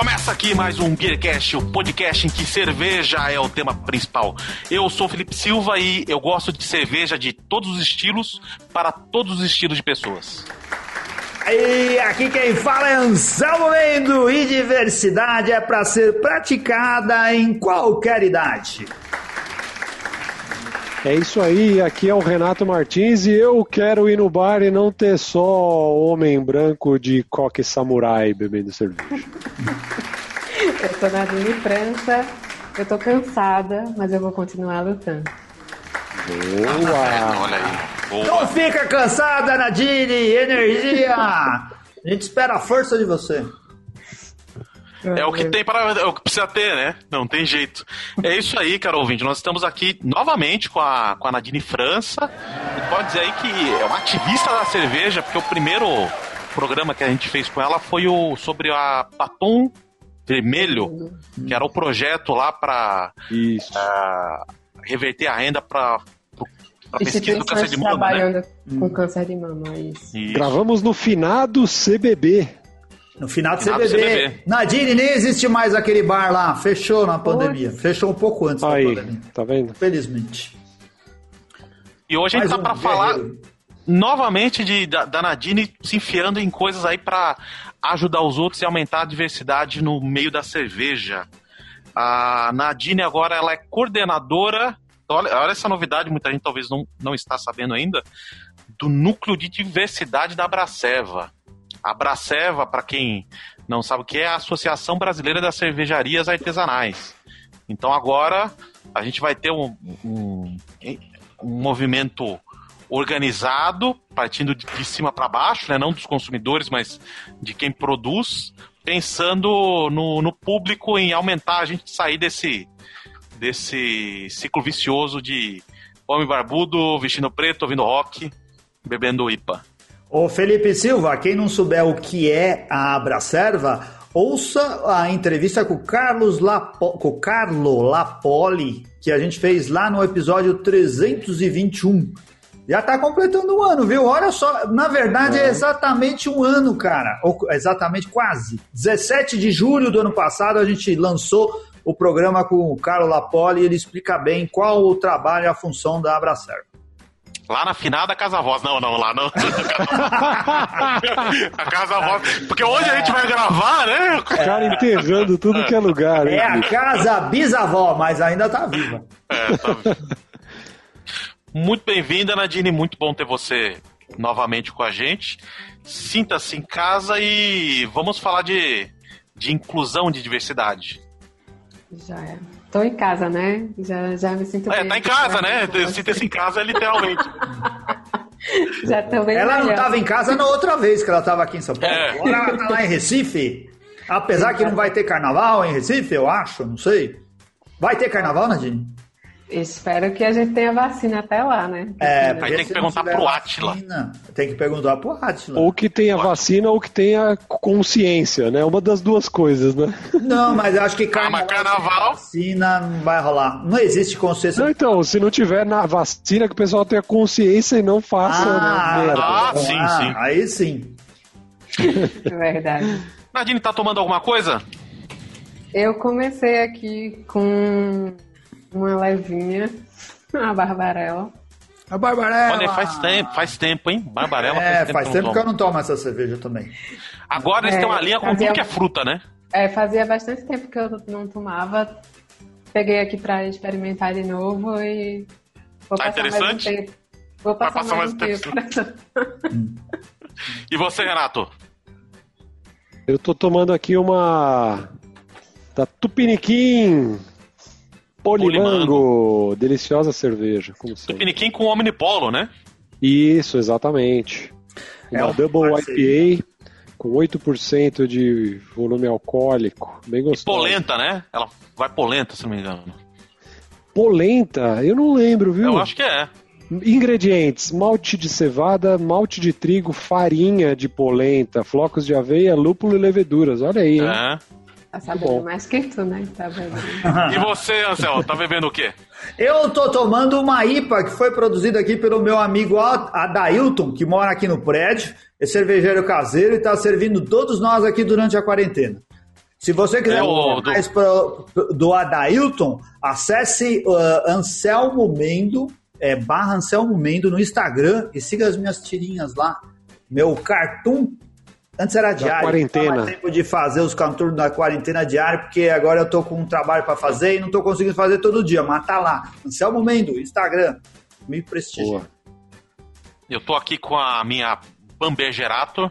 Começa aqui mais um Beercast, o podcast em que cerveja é o tema principal. Eu sou Felipe Silva e eu gosto de cerveja de todos os estilos para todos os estilos de pessoas. E aqui quem fala é Anselmo Mendo e diversidade é para ser praticada em qualquer idade. É isso aí, aqui é o Renato Martins e eu quero ir no bar e não ter só homem branco de coque samurai bebendo cerveja. eu tô na Dini França, eu tô cansada, mas eu vou continuar lutando. Boa! Olha aí. Boa. Não fica cansada, Nadine! Energia! A gente espera a força de você. É o que tem para é o que precisa ter, né? Não tem jeito. É isso aí, cara ouvinte. Nós estamos aqui novamente com a, com a Nadine França. E pode dizer aí que é uma ativista da cerveja, porque o primeiro programa que a gente fez com ela foi o sobre a Batom Vermelho, que era o projeto lá para uh, reverter a renda para a pesquisa do câncer de mama. Né? Trabalhando né? com câncer de mama, isso. isso. Gravamos no finado CBB. No final do CBB. CBB. Nadine, nem existe mais aquele bar lá. Fechou na pandemia. Fechou um pouco antes Aí, da pandemia. Tá vendo? Felizmente. E hoje Mais a gente tá um pra falar novamente de, da, da Nadine se enfiando em coisas aí para ajudar os outros e aumentar a diversidade no meio da cerveja. A Nadine agora ela é coordenadora. Olha, olha essa novidade, muita gente talvez não, não está sabendo ainda. Do núcleo de diversidade da Braceva. A Braceva, para quem não sabe o que é, a Associação Brasileira das Cervejarias Artesanais. Então agora a gente vai ter um, um, um movimento organizado, partindo de cima para baixo, né? não dos consumidores, mas de quem produz, pensando no, no público em aumentar a gente sair desse, desse ciclo vicioso de homem barbudo, vestindo preto, ouvindo rock, bebendo IPA. Ô Felipe Silva, quem não souber o que é a Abracerva, ouça a entrevista com o Carlos Lapo, com o Carlo Lapoli, que a gente fez lá no episódio 321. Já tá completando um ano, viu? Olha só, na verdade é, é exatamente um ano, cara. Ou exatamente quase. 17 de julho do ano passado a gente lançou o programa com o Carlo Lapoli e ele explica bem qual o trabalho e a função da Abracerva. Lá na finada Casa Voz. Não, não, lá não. a Casa Voz. Porque hoje a gente vai gravar, né? O cara enterrando tudo que é lugar. Hein? É a casa bisavó, mas ainda tá viva. É, tá viva. Muito bem-vinda, Nadine. Muito bom ter você novamente com a gente. Sinta-se em casa e vamos falar de, de inclusão de diversidade. Já é. Tô em casa, né? Já, já me sinto é, bem. tá em casa, né? Sinta-se em casa, literalmente. já tô bem Ela melhor. não tava em casa na outra vez que ela tava aqui em São Paulo. É. Agora ela tá lá em Recife. Apesar que não vai ter carnaval em Recife, eu acho, não sei. Vai ter carnaval, Nadine? Espero que a gente tenha vacina até lá, né? É, aí tem que perguntar pro Atila. Tem que perguntar pro Atila. Ou que tenha vacina ou que tenha consciência, né? Uma das duas coisas, né? Não, mas eu acho que carnaval, ah, carnaval... vacina não vai rolar. Não existe consciência. Não, então, se não tiver na vacina, que o pessoal tenha consciência e não faça. Ah, né? ah sim, ah, sim. Aí sim. Verdade. Nadine, tá tomando alguma coisa? Eu comecei aqui com uma levinha, a Barbarella. A Barbarella! Olha, faz tempo, faz tempo, hein? Barbarella é, faz tempo. faz tempo que, que eu não tomo essa cerveja também. Agora eles é, têm uma linha com tudo que é fruta, né? É, fazia bastante tempo que eu não tomava. Peguei aqui pra experimentar de novo e. Vou tá interessante? Mais um tempo. Vou passar, passar mais, mais um tempo. tempo. e você, Renato? Eu tô tomando aqui uma da Tupiniquim Polimango, deliciosa cerveja, como sempre. Tupiniquim com Omnipolo, né? Isso, exatamente. É uma Double IPA com 8% de volume alcoólico, bem gostoso. E polenta, né? Ela vai polenta, se não me engano. Polenta? Eu não lembro, viu? Eu acho que é. Ingredientes: malte de cevada, malte de trigo, farinha de polenta, flocos de aveia, lúpulo e leveduras. Olha aí, hein? É. Tá sabendo mais que tu, né? Tá e você, Anselmo, tá bebendo o quê? Eu tô tomando uma IPA que foi produzida aqui pelo meu amigo Adailton, que mora aqui no prédio, é cervejeiro caseiro e tá servindo todos nós aqui durante a quarentena. Se você quiser Eu- mais pro- do Adailton, acesse uh, Anselmo Mendo, é, barra Anselmo Mendo no Instagram e siga as minhas tirinhas lá. Meu cartoon, antes era diário. quarentena. Não dava tempo de fazer os cartoons da quarentena diária, porque agora eu tô com um trabalho para fazer e não tô conseguindo fazer todo dia, mas tá lá. Anselmo Mendo, Instagram. Me prestigia. Eu tô aqui com a minha Bambegerator,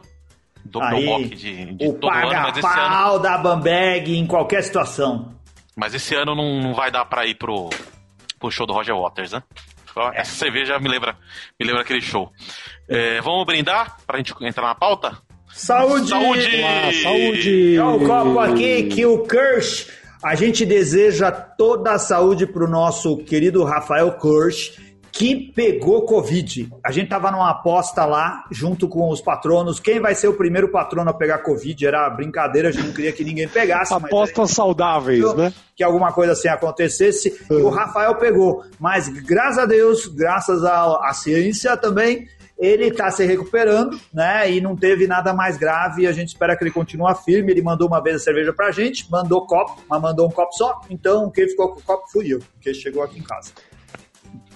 do Aí, meu mock de, de o todo ano, mas esse ano, paga-pau da Bambag em qualquer situação. mas esse ano não, não vai dar pra ir pro, pro show do Roger Waters, né? Ó, É. Essa cerveja me lembra, me lembra aquele show. É, vamos brindar pra gente entrar na pauta? Saúde! Saúde! Olá, saúde! É o copo aqui que o Kirsch, a gente deseja toda a saúde pro nosso querido Rafael Kirsch, que pegou Covid. A gente tava numa aposta lá, junto com os patronos, quem vai ser o primeiro patrono a pegar Covid? Era brincadeira, a gente não queria que ninguém pegasse. mas Apostas saudáveis, né? que alguma coisa assim acontecesse. E o Rafael pegou. Mas graças a Deus, graças à ciência também, ele está se recuperando, né? E não teve nada mais grave. A gente espera que ele continue firme. Ele mandou uma vez a cerveja pra gente, mandou copo, mas mandou um copo só. Então quem ficou com o copo fui eu, porque chegou aqui em casa.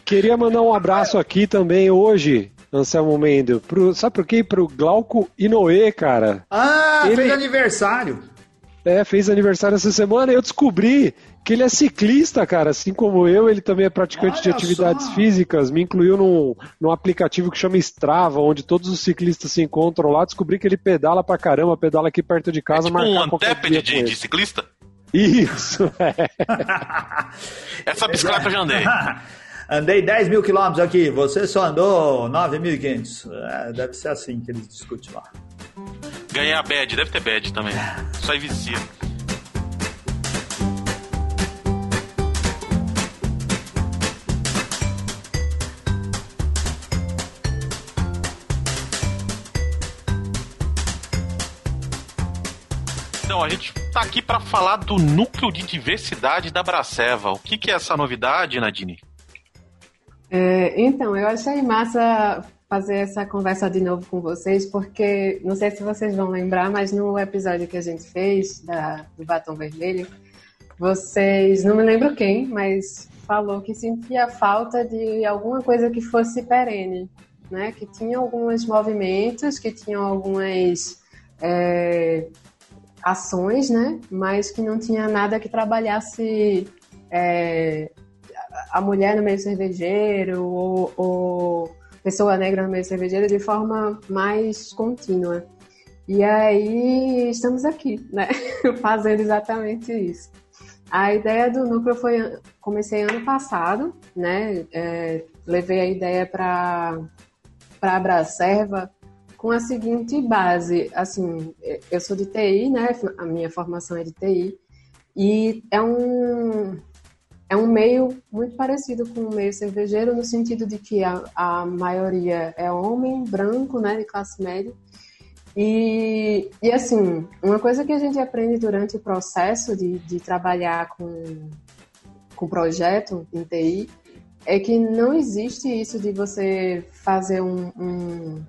Queria mandar um abraço aqui também hoje, Anselmo Mendo. Pro, sabe por quê? Pro Glauco Inoue, cara. Ah, Ele- fez aniversário. É, fez aniversário essa semana e eu descobri que ele é ciclista, cara. Assim como eu, ele também é praticante de Olha atividades só. físicas. Me incluiu num, num aplicativo que chama Strava, onde todos os ciclistas se encontram lá. Descobri que ele pedala pra caramba, pedala aqui perto de É casa, tipo um com de, de ciclista? Isso, é. Essa bicicleta eu já andei. Andei 10 mil quilômetros aqui, você só andou 9.500. É, deve ser assim que eles discutem lá. Ganhei a bad, deve ter bad também. Aí vicia. Então, a gente tá aqui para falar do núcleo de diversidade da Braceva. O que, que é essa novidade, Nadine? É, então, eu achei massa fazer essa conversa de novo com vocês, porque não sei se vocês vão lembrar, mas no episódio que a gente fez da, do Batom Vermelho, vocês, não me lembro quem, mas falou que sentia falta de alguma coisa que fosse perene, né? Que tinha alguns movimentos, que tinham algumas é, ações, né? Mas que não tinha nada que trabalhasse é, a mulher no meio cervejeiro ou, ou pessoa negra no meio cervejeiro de forma mais contínua. E aí estamos aqui, né? Fazendo exatamente isso. A ideia do núcleo foi comecei ano passado, né? É, levei a ideia para para a Bracerva com a seguinte base, assim, eu sou de TI, né? A minha formação é de TI e é um é um meio muito parecido com o meio cervejeiro no sentido de que a, a maioria é homem, branco, né, de classe média. E, e assim, uma coisa que a gente aprende durante o processo de, de trabalhar com, com projeto em TI é que não existe isso de você fazer um, um,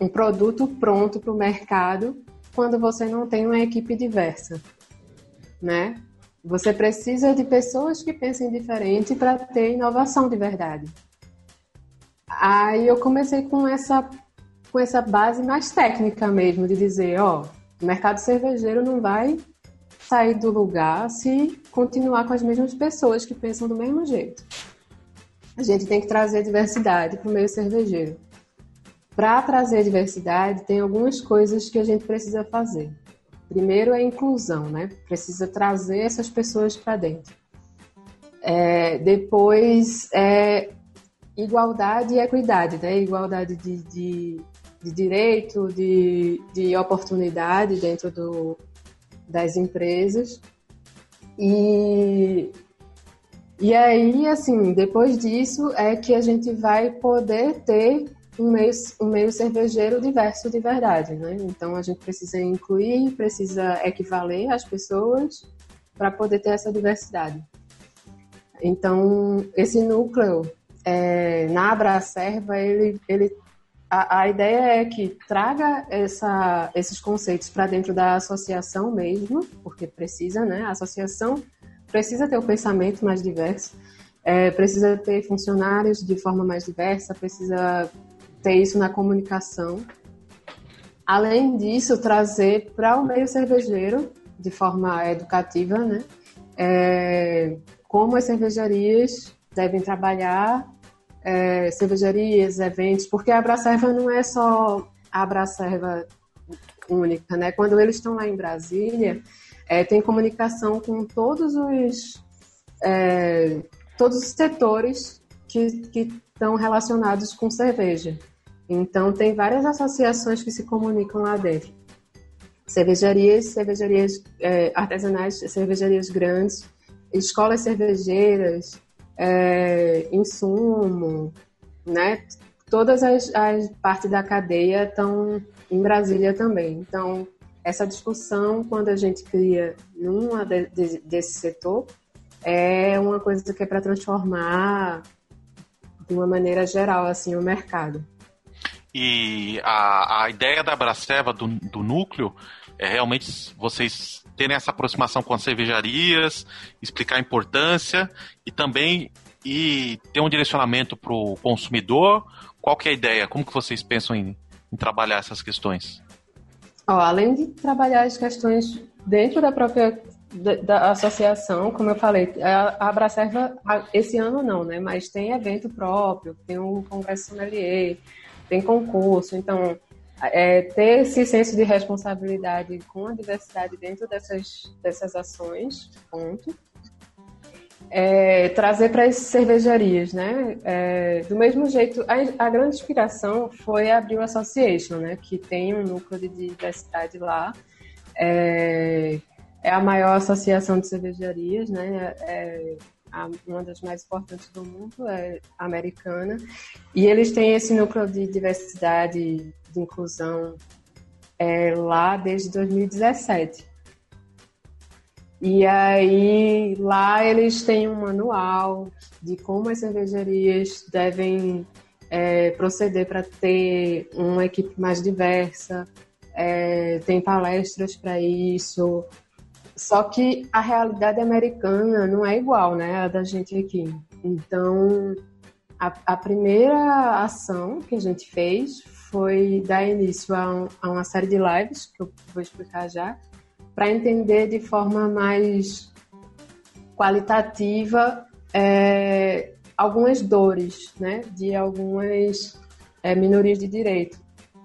um produto pronto para o mercado quando você não tem uma equipe diversa, né? Você precisa de pessoas que pensem diferente para ter inovação de verdade. Aí eu comecei com essa com essa base mais técnica mesmo de dizer, ó, o mercado cervejeiro não vai sair do lugar se continuar com as mesmas pessoas que pensam do mesmo jeito. A gente tem que trazer diversidade para o meio cervejeiro. Para trazer diversidade, tem algumas coisas que a gente precisa fazer. Primeiro é inclusão, né? Precisa trazer essas pessoas para dentro. É, depois é igualdade e equidade, né? Igualdade de, de, de direito, de, de oportunidade dentro do, das empresas. E, e aí, assim, depois disso é que a gente vai poder ter um meio, um meio cervejeiro diverso de verdade, né? Então a gente precisa incluir, precisa equivaler as pessoas para poder ter essa diversidade. Então esse núcleo é, na Abracerva ele, ele a, a ideia é que traga essa, esses conceitos para dentro da associação mesmo, porque precisa, né? A associação precisa ter o um pensamento mais diverso, é, precisa ter funcionários de forma mais diversa, precisa ter isso na comunicação. Além disso, trazer para o meio cervejeiro, de forma educativa, né? É, como as cervejarias devem trabalhar é, cervejarias, eventos, porque a Abracerva não é só a Abracerva única, né? Quando eles estão lá em Brasília, é, tem comunicação com todos os é, todos os setores que, que estão relacionados com cerveja. Então tem várias associações que se comunicam lá dentro. Cervejarias, cervejarias é, artesanais, cervejarias grandes, escolas cervejeiras, é, insumo, né? Todas as, as partes da cadeia estão em Brasília também. Então, essa discussão, quando a gente cria numa de, de, desse setor, é uma coisa que é para transformar de uma maneira geral assim o mercado. E a, a ideia da Braceva, do, do núcleo, é realmente vocês terem essa aproximação com as cervejarias, explicar a importância e também e ter um direcionamento para o consumidor. Qual que é a ideia? Como que vocês pensam em, em trabalhar essas questões? Oh, além de trabalhar as questões dentro da própria da, associação, como eu falei, a, Abracerva, esse ano não, né? Mas tem evento próprio, tem um congresso sommelier, tem concurso, então é, ter esse senso de responsabilidade com a diversidade dentro dessas, dessas ações, ponto. É, trazer para as cervejarias, né? É, do mesmo jeito, a, a, grande inspiração foi a Brew Association, né? Que tem um núcleo de diversidade lá. É, é a maior associação de cervejarias, né? A, uma das mais importantes do mundo, é americana. E eles têm esse núcleo de diversidade de inclusão é, lá desde 2017. E aí lá eles têm um manual de como as cervejarias devem é, proceder para ter uma equipe mais diversa, é, tem palestras para isso. Só que a realidade americana não é igual, né, a da gente aqui. Então, a, a primeira ação que a gente fez foi dar início a, um, a uma série de lives, que eu vou explicar já, para entender de forma mais qualitativa é, algumas dores né, de algumas é, minorias de direito.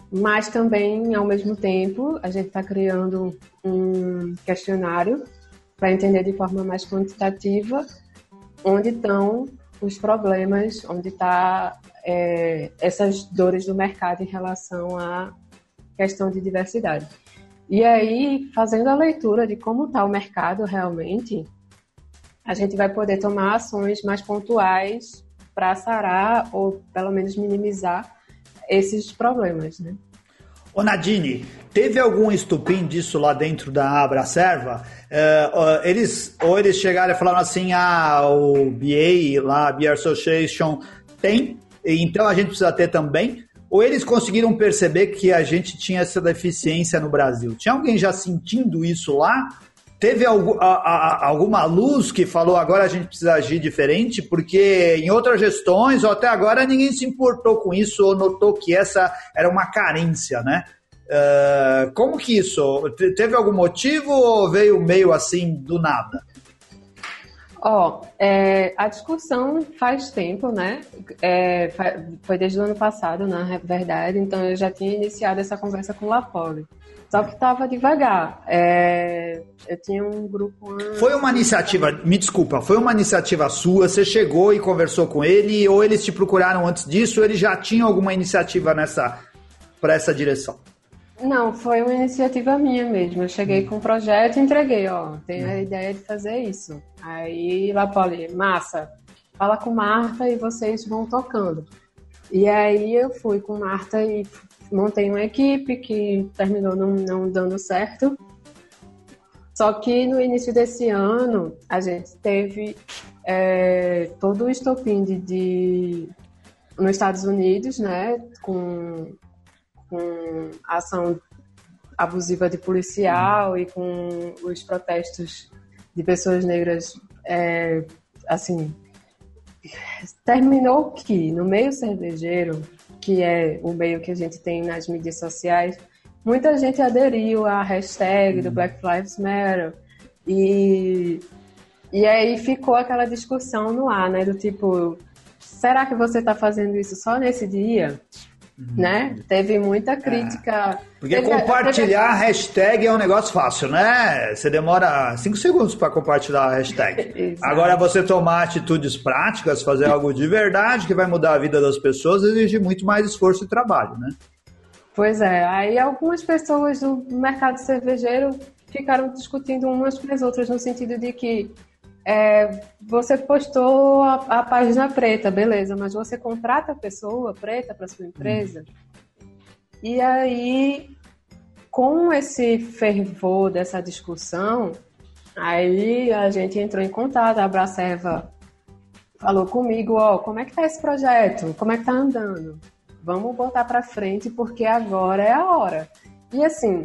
Mas também, ao mesmo tempo, a gente está criando um questionário para entender de forma mais quantitativa onde estão os problemas, onde está é, essas dores do mercado em relação à questão de diversidade. E aí, fazendo a leitura de como está o mercado realmente, a gente vai poder tomar ações mais pontuais para sarar ou pelo menos minimizar esses problemas, né? Ô Nadine, teve algum estupim disso lá dentro da Abracerva? Uh, eles, ou eles chegaram e falaram assim, ah, o BA lá, Beer Association tem, então a gente precisa ter também? Ou eles conseguiram perceber que a gente tinha essa deficiência no Brasil? Tinha alguém já sentindo isso lá? Teve a, a, alguma luz que falou agora a gente precisa agir diferente? Porque em outras gestões, ou até agora, ninguém se importou com isso ou notou que essa era uma carência, né? Uh, como que isso? Teve algum motivo ou veio meio assim do nada? Ó, oh, é, a discussão faz tempo, né? É, foi desde o ano passado, na verdade, então eu já tinha iniciado essa conversa com o Lapoli. Só que estava devagar. É, eu tinha um grupo. Foi uma iniciativa, me desculpa, foi uma iniciativa sua? Você chegou e conversou com ele, ou eles te procuraram antes disso, ou eles já tinham alguma iniciativa nessa para essa direção? Não, foi uma iniciativa minha mesmo. Eu cheguei hum. com um projeto e entreguei, ó, tenho a hum. ideia de fazer isso. Aí Lapoli, massa, fala com Marta e vocês vão tocando. E aí eu fui com Marta e montei uma equipe que terminou não, não dando certo. Só que no início desse ano a gente teve é, todo o estopim de, de nos Estados Unidos, né, com, com ação abusiva de policial e com os protestos de pessoas negras, é, assim, terminou que no meio cervejeiro, que é o meio que a gente tem nas mídias sociais, muita gente aderiu à hashtag do uhum. Black Lives Matter e e aí ficou aquela discussão no ar, né, do tipo, será que você está fazendo isso só nesse dia? Uhum. Né? Teve muita crítica. É. Porque teve, compartilhar teve... hashtag é um negócio fácil, né? Você demora 5 segundos para compartilhar a hashtag. Agora, você tomar atitudes práticas, fazer algo de verdade que vai mudar a vida das pessoas, exige muito mais esforço e trabalho, né? Pois é. Aí algumas pessoas do mercado cervejeiro ficaram discutindo umas com as outras no sentido de que é, você postou a, a, página preta, beleza, mas você contrata a pessoa preta para sua empresa. Hum. E aí, com esse fervor dessa discussão, aí a gente entrou em contato, a Abracerva falou comigo, ó, como é que tá esse projeto? Como é que tá andando? Vamos botar para frente porque agora é a hora. E assim,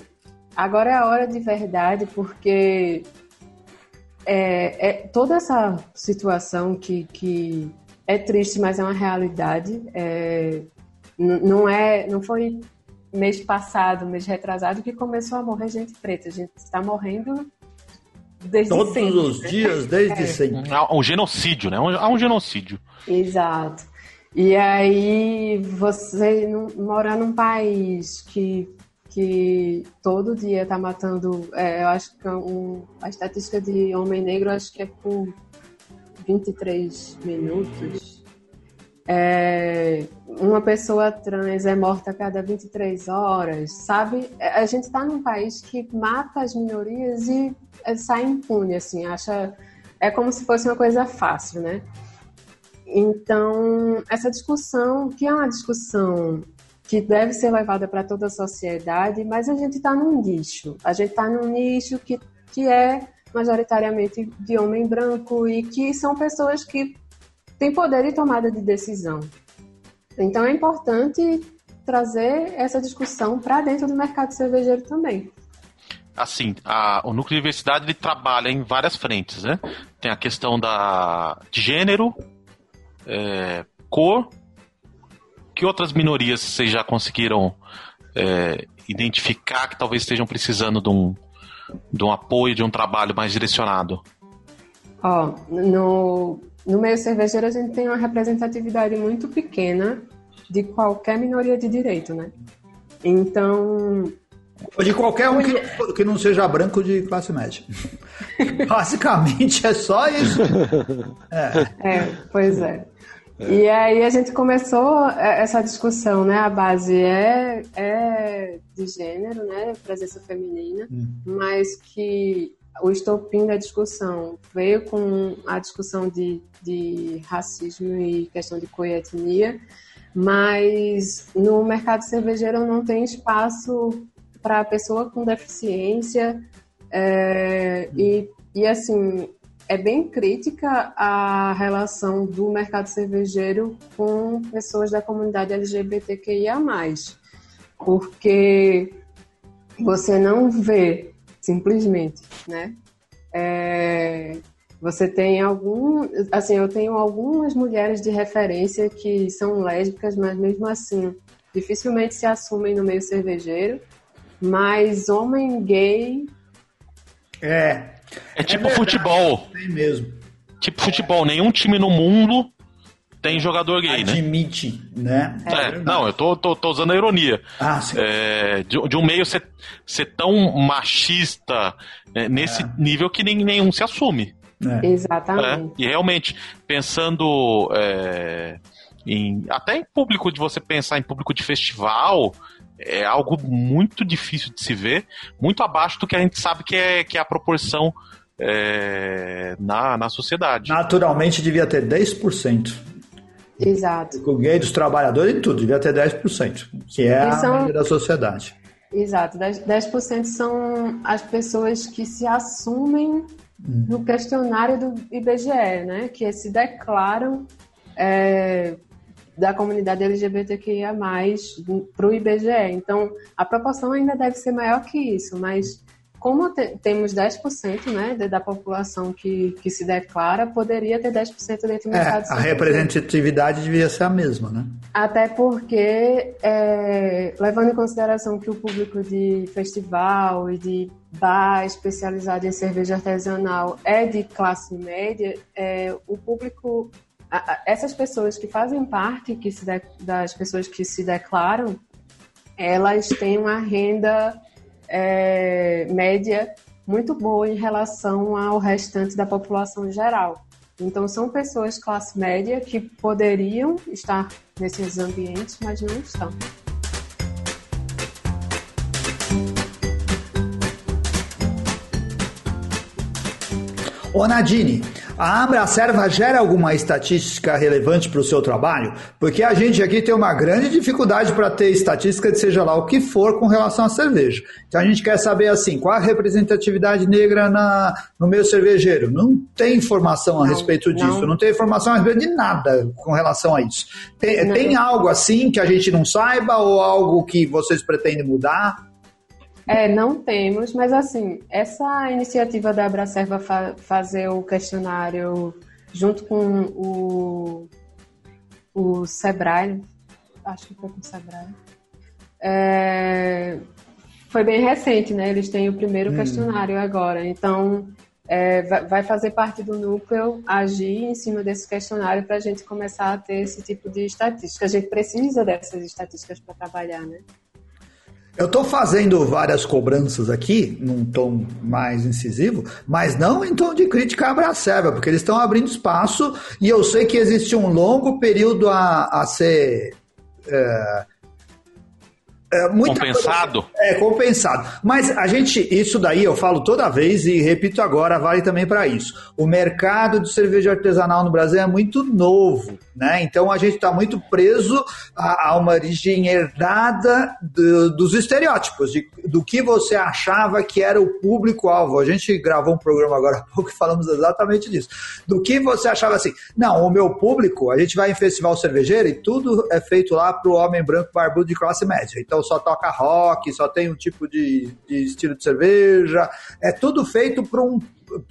agora é a hora de verdade porque é, é, toda essa situação que, que é triste, mas é uma realidade. É, não é, não foi mês passado, mês retrasado que começou a morrer gente preta. A gente está morrendo desde Todos sempre. os né? dias, desde é. sempre. Há um genocídio, né? Há um genocídio. Exato. E aí, você mora num país que que todo dia está matando, é, eu acho que é um, a estatística de homem negro acho que é por 23 minutos. É, uma pessoa trans é morta a cada 23 horas, sabe? É, a gente está num país que mata as minorias e é, sai impune, assim, acha. É como se fosse uma coisa fácil, né? Então, essa discussão, que é uma discussão que deve ser levada para toda a sociedade, mas a gente está num nicho. A gente está num nicho que, que é majoritariamente de homem branco e que são pessoas que têm poder de tomada de decisão. Então é importante trazer essa discussão para dentro do mercado cervejeiro também. Assim, a, o núcleo de diversidade ele trabalha em várias frentes, né? Tem a questão da, de gênero, é, cor que outras minorias vocês já conseguiram é, identificar que talvez estejam precisando de um, de um apoio, de um trabalho mais direcionado? Ó, no, no meio cervejeiro a gente tem uma representatividade muito pequena de qualquer minoria de direito, né? Então. Ou de qualquer um que, que não seja branco de classe média. Basicamente é só isso. É, é pois é. É. E aí a gente começou é, essa discussão, né? A base é, é de gênero, né? Presença feminina, uhum. mas que o estopim da discussão veio com a discussão de, de racismo e questão de coetnia, mas no mercado cervejeiro não tem espaço para pessoa com deficiência é, uhum. e, e assim é bem crítica a relação do mercado cervejeiro com pessoas da comunidade LGBTQIA+, porque você não vê simplesmente, né? É, você tem algum, assim, eu tenho algumas mulheres de referência que são lésbicas, mas mesmo assim dificilmente se assumem no meio cervejeiro, mas homem gay é, é tipo é futebol. Tem mesmo. Tipo futebol, nenhum time no mundo tem jogador gay, Admite, né? Admite, né? É, não, eu tô, tô, tô, usando a ironia. Ah, sim. É, de, de, um meio ser, ser tão machista é, nesse é. nível que nem, nenhum se assume. É. Exatamente. É, e realmente, pensando é, em. Até em público, de você pensar em público de festival, é algo muito difícil de se ver, muito abaixo do que a gente sabe que é, que é a proporção é, na, na sociedade. Naturalmente devia ter 10%. Exato. O gay dos trabalhadores e tudo, devia ter 10%, que é a são... média da sociedade. Exato, 10%, 10 são as pessoas que se assumem no questionário do IBGE, né? Que se declaram é, da comunidade LGBTQIA+, para o IBGE. Então, a proporção ainda deve ser maior que isso, mas como te, temos 10% né, da população que, que se declara, poderia ter 10% dentro do é, Estado de A representatividade devia ser a mesma, né? Até porque, é, levando em consideração que o público de festival e de bar especializado em cerveja artesanal é de classe média, é, o público, essas pessoas que fazem parte que se de, das pessoas que se declaram, elas têm uma renda é, média muito boa em relação ao restante da população geral. Então, são pessoas classe média que poderiam estar nesses ambientes, mas não estão. Ô Nadine, a Abracerva gera alguma estatística relevante para o seu trabalho? Porque a gente aqui tem uma grande dificuldade para ter estatística de seja lá o que for com relação à cerveja. Então a gente quer saber assim, qual a representatividade negra na, no meio cervejeiro? Não tem informação a respeito disso, não. não tem informação a respeito de nada com relação a isso. Tem, tem algo assim que a gente não saiba ou algo que vocês pretendem mudar? É, não temos, mas assim, essa iniciativa da Abracerva fa fazer o questionário junto com o, o Sebrae, acho que foi com o Sebrae, é, foi bem recente, né? Eles têm o primeiro hum. questionário agora, então é, vai fazer parte do núcleo agir em cima desse questionário para a gente começar a ter esse tipo de estatística. A gente precisa dessas estatísticas para trabalhar, né? Eu estou fazendo várias cobranças aqui, num tom mais incisivo, mas não em tom de crítica à Braceba, porque eles estão abrindo espaço e eu sei que existe um longo período a, a ser. É, é, compensado? Coisa, é, compensado. Mas a gente, isso daí eu falo toda vez e repito agora, vale também para isso. O mercado de cerveja artesanal no Brasil é muito novo, né? Então a gente está muito preso a, a, uma origem herdada do, dos estereótipos, de, do que você achava que era o público-alvo. A gente gravou um programa agora há pouco e falamos exatamente disso. Do que você achava assim, não, o meu público, a gente vai em festival cervejeiro e tudo é feito lá para o homem branco barbudo de classe média. Então só toca rock, só tem um tipo de, de estilo de cerveja, é tudo feito para um,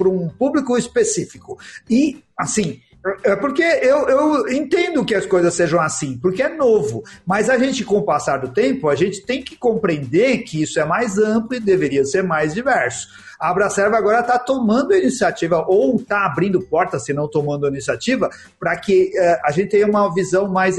um público específico. E, assim, é porque eu, eu entendo que as coisas sejam assim, porque é novo. Mas a gente, com o passar do tempo, a gente tem que compreender que isso é mais amplo e deveria ser mais diverso. A Abracerva agora está tomando a iniciativa, ou está abrindo portas, se não tomando a iniciativa, para que uh, a gente tenha uma visão mais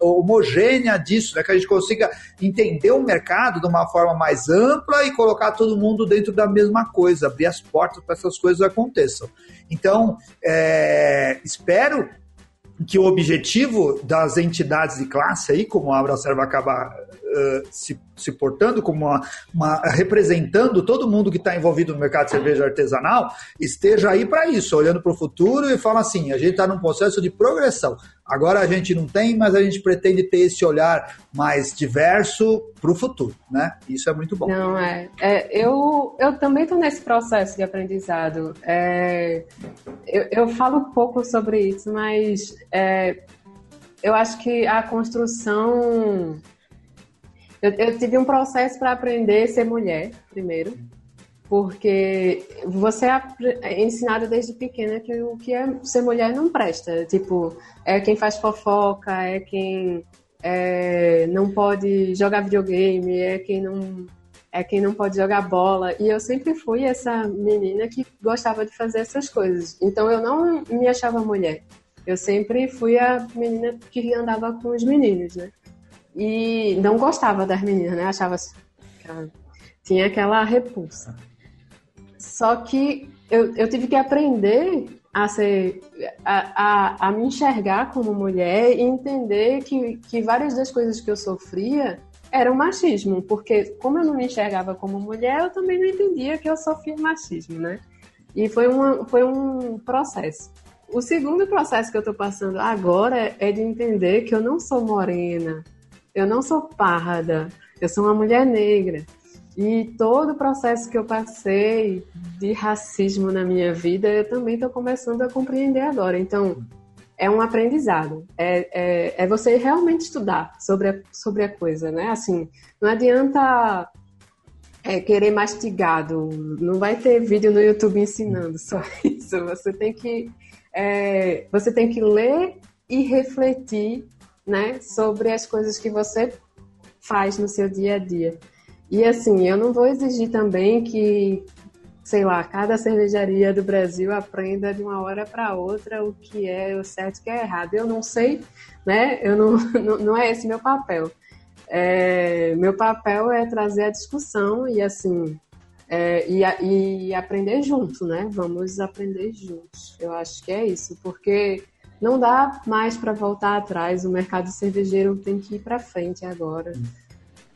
homogênea disso, né? que a gente consiga entender o mercado de uma forma mais ampla e colocar todo mundo dentro da mesma coisa, abrir as portas para essas coisas aconteçam. Então, é, espero que o objetivo das entidades de classe aí, como a Abracerva acaba uh, se se portando como uma, uma representando todo mundo que está envolvido no mercado de cerveja artesanal, esteja aí para isso, olhando para o futuro e fala assim: a gente está num processo de progressão. Agora a gente não tem, mas a gente pretende ter esse olhar mais diverso para o futuro, né? Isso é muito bom. Não é. é eu, eu também estou nesse processo de aprendizado. É, eu, eu falo um pouco sobre isso, mas é, eu acho que a construção eu, eu tive um processo para aprender a ser mulher, primeiro, porque você é ensinado desde pequena que o que é ser mulher não presta. Tipo, é quem faz fofoca, é quem é, não pode jogar videogame, é quem não é quem não pode jogar bola. E eu sempre fui essa menina que gostava de fazer essas coisas. Então eu não me achava mulher. Eu sempre fui a menina que andava com os meninos, né? E não gostava das meninas, né? Achava assim, tinha aquela repulsa. Só que eu, eu tive que aprender a ser a, a, a, me enxergar como mulher e entender que, que várias das coisas que eu sofria eram machismo, porque como eu não me enxergava como mulher, eu também não entendia que eu sofria machismo, né? E foi, uma, foi um processo. O segundo processo que eu estou passando agora é de entender que eu não sou morena, eu não sou parda, eu sou uma mulher negra. E todo o processo que eu passei de racismo na minha vida, eu também estou começando a compreender agora. Então, é um aprendizado. É, é, é, você realmente estudar sobre a, sobre a coisa, né? Assim, não adianta é, querer mastigado. Não vai ter vídeo no YouTube ensinando só isso. Você tem que, é, você tem que ler e refletir né, sobre as coisas que você faz no seu dia a dia. E assim, eu não vou exigir também que, sei lá, cada cervejaria do Brasil aprenda de uma hora para outra o que é o certo e o que é errado. Eu não sei, né? Eu não, não, é esse meu papel. É, meu papel é trazer a discussão e assim é, e, e, aprender junto, né? Vamos aprender juntos. Eu acho que é isso, porque não dá mais para voltar atrás. O mercado cervejeiro tem que ir para frente agora.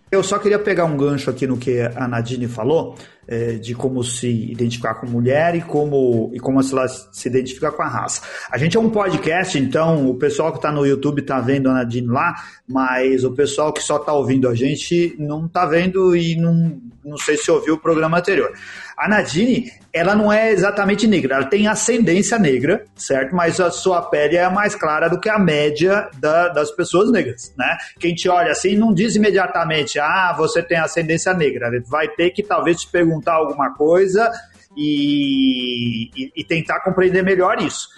Eu só queria pegar um gancho aqui no que a Nadine falou, é, de como se identificar com mulher e como, e como ela se identifica com a raça. A gente é um podcast, então o pessoal que está no YouTube está vendo a Nadine lá, mas o pessoal que só está ouvindo a gente não está vendo e não, não sei se ouviu o programa anterior. A Nadine, ela não é exatamente negra, ela tem ascendência negra, certo? Mas a sua pele é mais clara do que a média da, das pessoas negras, né? Quem te olha assim não diz imediatamente, ah, você tem ascendência negra. Vai ter que talvez te perguntar alguma coisa e, e, e tentar compreender melhor isso.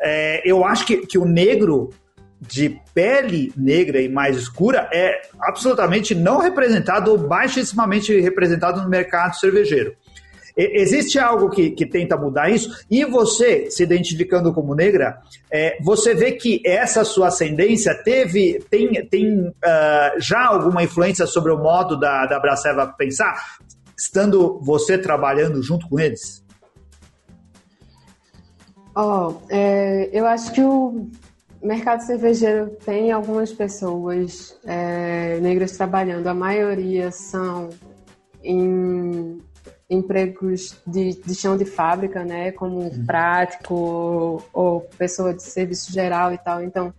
É, eu acho que, que o negro de pele negra e mais escura é absolutamente não representado ou baixissimamente representado no mercado cervejeiro. Existe algo que, que tenta mudar isso? E você, se identificando como negra, é, você vê que essa sua ascendência teve, tem, tem uh, já alguma influência sobre o modo da, da Braceva pensar, estando você trabalhando junto com eles? Oh, é, eu acho que o mercado cervejeiro tem algumas pessoas é, negras trabalhando. A maioria são em empregos de, de chão de fábrica, né, como uhum. prático ou, pessoa de serviço geral e tal. Então,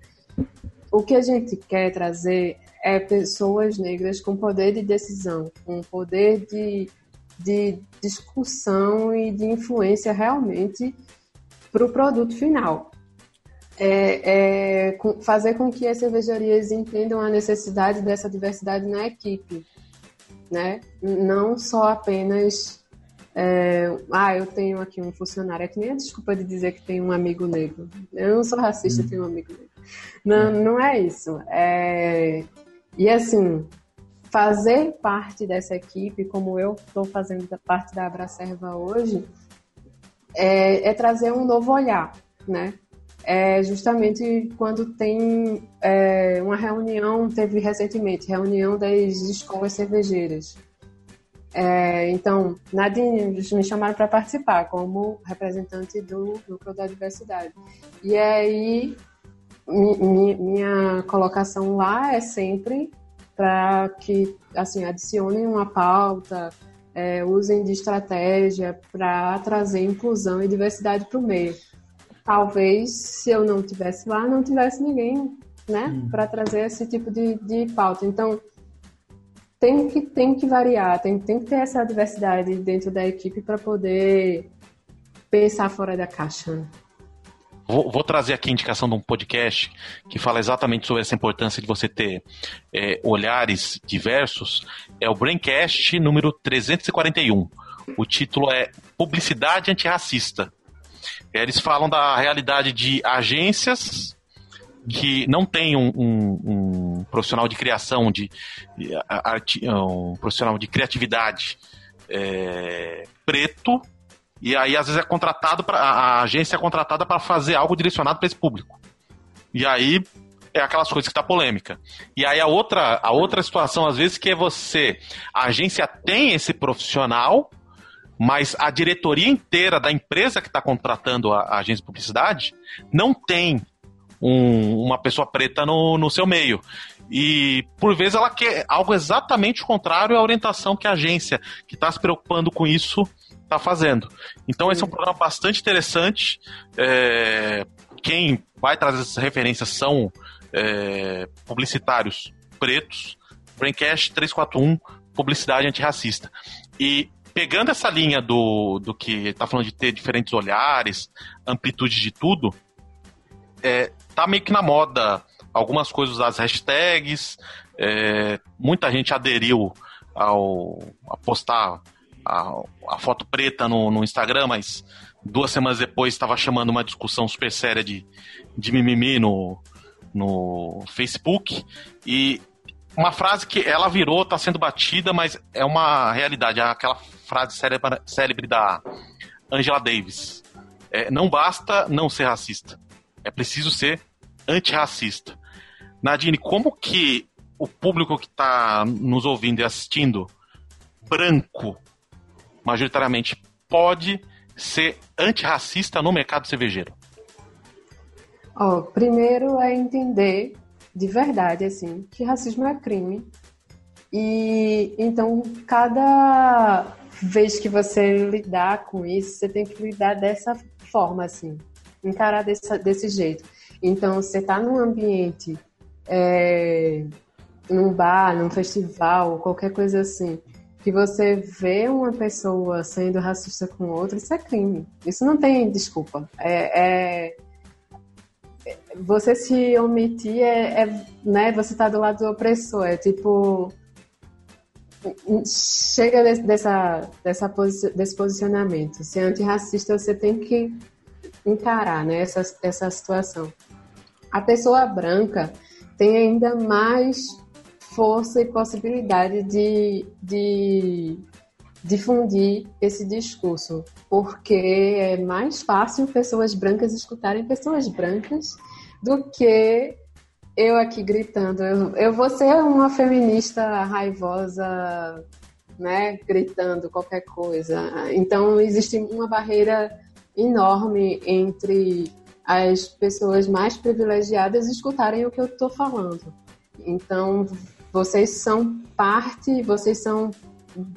o que a gente quer trazer é pessoas negras com poder de decisão, com poder de, de discussão e de influência realmente para o produto final. É, é, fazer com que as cervejarias entendam a necessidade dessa diversidade na equipe né? Não só apenas é, ah, eu tenho aqui um funcionário. É que nem a desculpa de dizer que tem um amigo negro. Eu não sou racista, eu tenho um amigo negro. Não, não é isso. É, e assim, fazer parte dessa equipe, como eu estou fazendo parte da Abracerva hoje, é, é trazer um novo olhar, né? É justamente quando tem é, uma reunião, teve recentemente, reunião das escolas cervejeiras. É, então, Nadine, me chamaram para participar como representante do Núcleo da Diversidade. E aí, mi, minha colocação lá é sempre para que, assim, adicionem uma pauta, é, usem de estratégia para trazer inclusão e diversidade para o meio talvez se eu não tivesse lá, não tivesse ninguém, né, hum. para trazer esse tipo de, de pauta. Então, tem que, tem que variar, tem, tem que ter essa diversidade dentro da equipe para poder pensar fora da caixa. Vou, vou, trazer aqui a indicação de um podcast que fala exatamente sobre essa importância de você ter é, olhares diversos. É o Braincast número 341. O título é Publicidade Antirracista. Eles falam da realidade de agências que não tem um, um, um profissional de criação, de, de, um profissional de criatividade é, preto, e aí às vezes é contratado para a agência é contratada para fazer algo direcionado para esse público. E aí é aquelas coisas que tá polêmica. E aí a outra, a outra situação às vezes que é você, a agência tem esse profissional, mas a diretoria inteira da empresa que está contratando a, a, agência de publicidade não tem um, uma pessoa preta no, no seu meio. E por vezes ela quer algo exatamente contrário à orientação que a agência que está se preocupando com isso está fazendo. Então esse é um programa bastante interessante. É, quem vai trazer essas referências são é, publicitários pretos. Braincast 341, publicidade antirracista. E pegando essa linha do, do que tá falando de ter diferentes olhares, amplitude de tudo, é, tá meio que na moda algumas coisas das hashtags, é, muita gente aderiu ao a postar a, a foto preta no, no, Instagram, mas duas semanas depois estava chamando uma discussão super séria de, de mimimi no, no Facebook. E uma frase que ela virou, está sendo batida, mas é uma realidade. É aquela frase célebre, da Angela Davis. É, não basta não ser racista. É preciso ser antirracista. Nadine, como que o público que está nos ouvindo e assistindo, branco, majoritariamente, pode ser antirracista no mercado cervejeiro? Oh, primeiro é entender de verdade assim que racismo é crime e então cada vez que você lidar com isso você tem que lidar dessa forma assim encarar desse, desse jeito então você está num ambiente é, num bar, num festival, qualquer coisa assim, que você vê uma pessoa sendo racista com outra, isso é crime. Isso não tem desculpa. É, é você se omitir é, é, né, você está do lado do opressor, é tipo chega desse, dessa, dessa posi desse posicionamento. Ser antirracista, você tem que encarar né, essa, essa situação. A pessoa branca, tem ainda mais força e possibilidade de, de difundir esse discurso, porque é mais fácil pessoas brancas escutarem pessoas brancas do que eu aqui gritando. Eu, eu vou ser uma feminista raivosa, né, gritando qualquer coisa. Então existe uma barreira enorme entre as pessoas mais privilegiadas escutarem o que eu estou falando. Então, vocês são parte, vocês são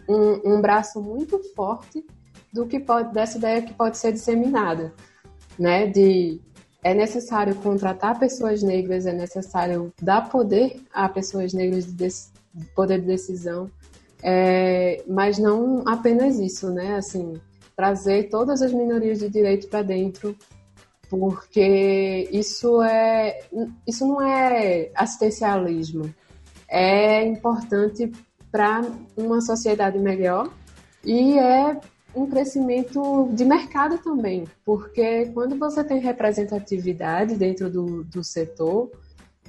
um, um, braço muito forte do que pode dessa ideia que pode ser disseminada, né? De é necessário contratar pessoas negras, é necessário dar poder a pessoas negras de poder de decisão, é, mas não apenas isso, né? Assim, trazer todas as minorias de direito para dentro porque isso é isso não é assistencialismo é importante para uma sociedade melhor e é um crescimento de mercado também porque quando você tem representatividade dentro do, do setor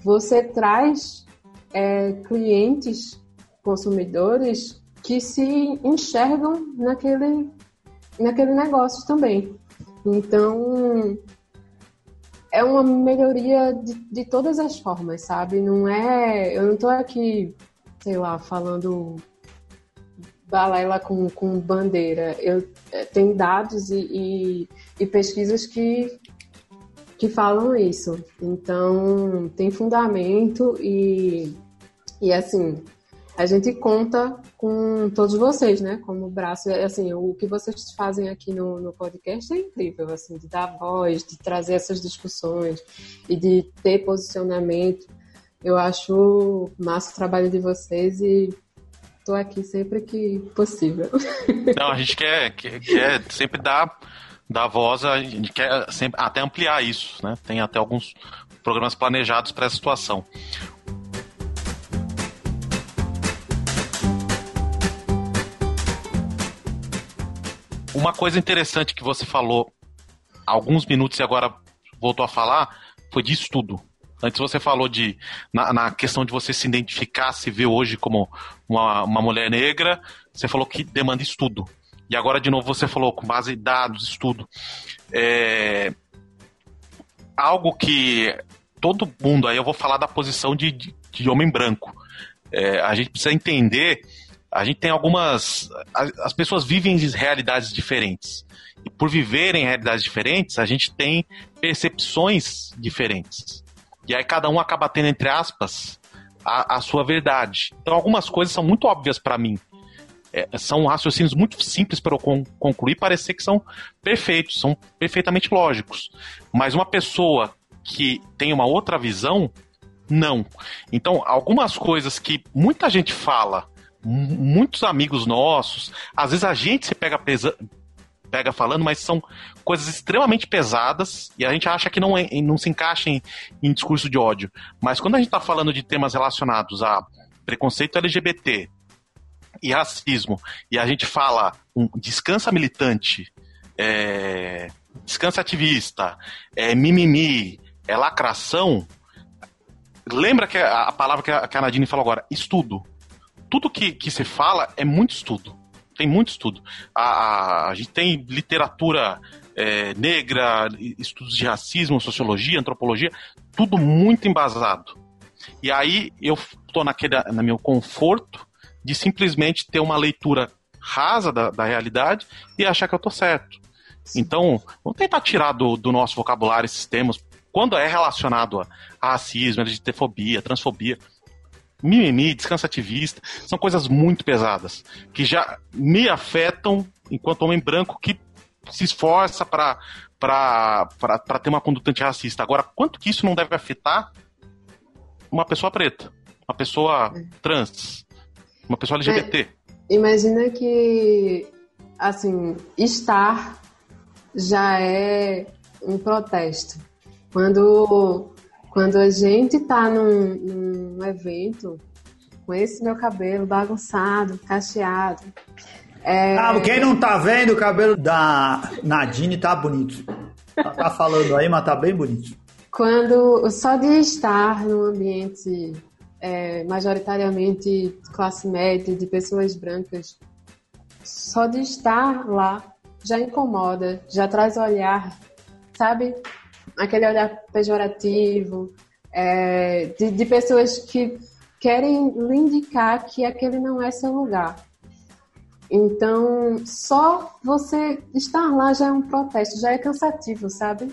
você traz é, clientes consumidores que se enxergam naquele naquele negócio também então é uma melhoria de, de todas as formas, sabe? Não é. Eu não tô aqui, sei lá, falando balela com, com bandeira. Eu eh, tenho dados e, e, e, pesquisas que, que falam isso. Então, tem fundamento e, e assim, a gente conta com todos vocês, né? Como braço, assim, o que vocês fazem aqui no, no podcast é incrível, assim, de dar voz, de trazer essas discussões e de ter posicionamento. Eu acho massa o trabalho de vocês e estou aqui sempre que possível. Não, a gente quer, quer, quer sempre dar, dar voz, a gente quer sempre, até ampliar isso, né? Tem até alguns programas planejados para essa situação. Uma coisa interessante que você falou alguns minutos e agora voltou a falar foi de estudo. Antes você falou de na, na, questão de você se identificar, se ver hoje como uma, uma mulher negra, você falou que demanda estudo. E agora de novo você falou com base em dados, estudo. É, algo que todo mundo, aí eu vou falar da posição de, de, de homem branco. É, a gente precisa entender a gente tem algumas. As pessoas vivem em realidades diferentes. E por viverem em realidades diferentes, a gente tem percepções diferentes. E aí cada um acaba tendo, entre aspas, a, a sua verdade. Então algumas coisas são muito óbvias para mim. É, são raciocínios muito simples para eu con concluir parecer que são perfeitos, são perfeitamente lógicos. Mas uma pessoa que tem uma outra visão, não. Então, algumas coisas que muita gente fala muitos amigos nossos, às vezes a gente se pega pega falando, mas são coisas extremamente pesadas e a gente acha que não, é, não se encaixa em, em discurso de ódio. Mas quando a gente está falando de temas relacionados a preconceito LGBT e racismo, e a gente fala um descansa militante, é, descansa ativista, é mimimi, é lacração, lembra que a, a palavra que a, que a Nadine falou agora, estudo. Tudo que, que se fala é muito estudo tem muito estudo. A, a, a gente tem literatura é, negra, estudos de racismo, sociologia, antropologia, tudo muito embasado. E aí eu estou naquele no meu conforto de simplesmente ter uma leitura rasa da, da realidade e achar que eu estou certo. Então, vamos tentar tirar do, do, nosso vocabulário esses termos quando é relacionado a, a racismo, LGBTfobia, transfobia mimimi, descanso ativista, são coisas muito pesadas, que já me afetam enquanto homem branco que se esforça para ter uma conduta antirracista. Agora, quanto que isso não deve afetar uma pessoa preta, uma pessoa trans, uma pessoa LGBT? É, imagina que, assim, estar já é um protesto. Quando quando a gente tá num, num evento com esse meu cabelo bagunçado, cacheado. É... Ah, quem não tá vendo, o cabelo da Nadine tá bonito. Ela tá falando aí, mas tá bem bonito. Quando só de estar num ambiente é, majoritariamente classe média, de pessoas brancas, só de estar lá já incomoda, já traz olhar, sabe? Aquele olhar pejorativo, é, de, de pessoas que querem lhe indicar que aquele não é seu lugar. Então, só você estar lá já é um protesto, já é cansativo, sabe?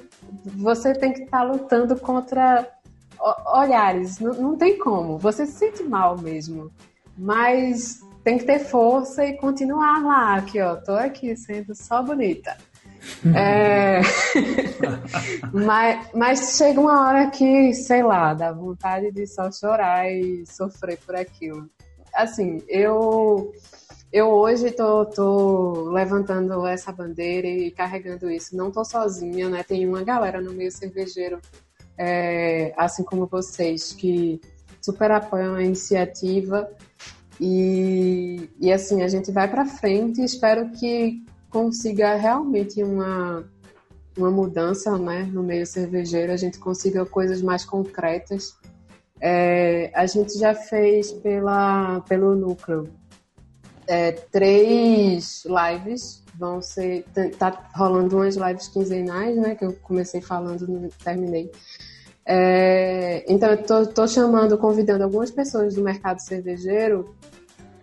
Você tem que estar lutando contra olhares, não, não tem como. Você se sente mal mesmo, mas tem que ter força e continuar lá. Aqui, ó, tô aqui sendo só bonita. É... mas, mas chega uma hora que, sei lá, dá vontade de só chorar e sofrer por aquilo. Assim, eu eu hoje tô, tô levantando essa bandeira e carregando isso. Não tô sozinha, né? Tem uma galera no meio cervejeiro, é, assim como vocês, que super apoiam a iniciativa. E, e assim, a gente vai para frente. Espero que consiga realmente uma, uma mudança né, no meio cervejeiro, a gente consiga coisas mais concretas. É, a gente já fez pela, pelo núcleo é, três lives, vão ser. Tá rolando umas lives quinzenais, né? Que eu comecei falando, não terminei. É, então eu tô, tô chamando, convidando algumas pessoas do mercado cervejeiro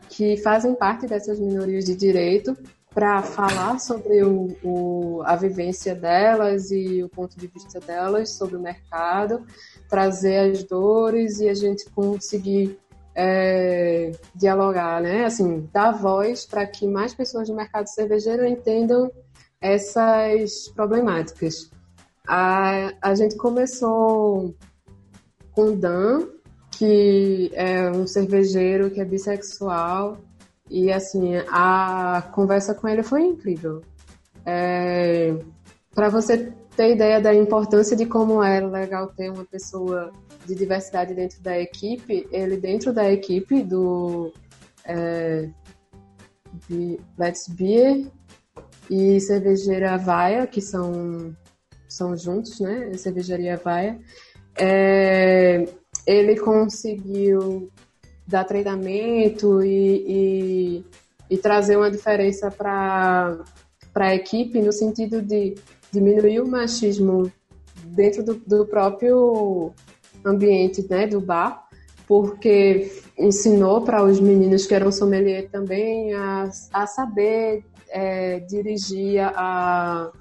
que fazem parte dessas minorias de direito para falar sobre o, o, a vivência delas e o ponto de vista delas sobre o mercado, trazer as dores e a gente conseguir é, dialogar, né? Assim, dar voz para que mais pessoas do mercado cervejeiro entendam essas problemáticas. A, a gente começou com Dan, que é um cervejeiro que é bissexual e assim, a conversa com ele foi incrível. É, para você ter ideia da importância de como é legal ter uma pessoa de diversidade dentro da equipe, ele dentro da equipe do é, de Let's Beer e Cervejeira Vaia, que são, são juntos, né? Cervejaria Vaia, é, ele conseguiu dar treinamento e, e, e trazer uma diferença para a equipe no sentido de diminuir o machismo dentro do, do próprio ambiente né, do bar, porque ensinou para os meninos que eram sommelier também a, a saber é, dirigir a,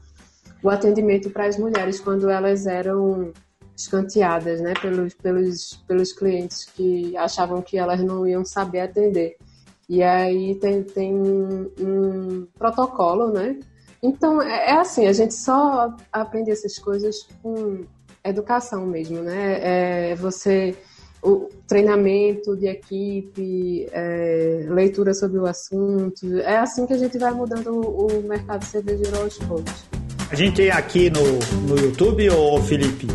o atendimento para as mulheres quando elas eram escanteadas né, pelos, pelos, pelos clientes que achavam que elas não iam saber atender. E aí tem, tem um, protocolo, né? Então, é, é, assim, a gente só aprende essas coisas com educação mesmo, né? É você o treinamento de equipe, é, leitura sobre o assunto. É assim que a gente vai mudando o, o mercado cervejeiro aos poucos. A gente tem aqui no, no YouTube, ô Felipe,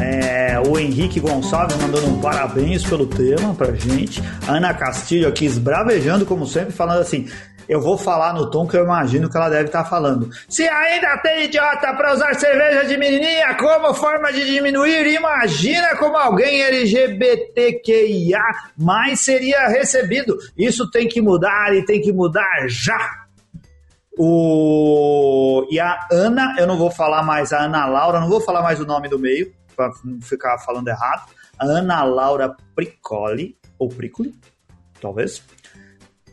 é, o Henrique Gonçalves mandando um parabéns pelo tema pra gente. Ana Castilho aqui esbravejando, como sempre, falando assim: eu vou falar no tom que eu imagino que ela deve estar tá falando. Se ainda tem idiota para usar cerveja de menininha como forma de diminuir, imagina como alguém LGBTQIA mais seria recebido. Isso tem que mudar e tem que mudar já. O... E a Ana, eu não vou falar mais a Ana Laura, não vou falar mais o nome do meio, para não ficar falando errado. A Ana Laura Pricoli, ou Pricoli, talvez